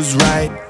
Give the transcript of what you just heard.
Was right.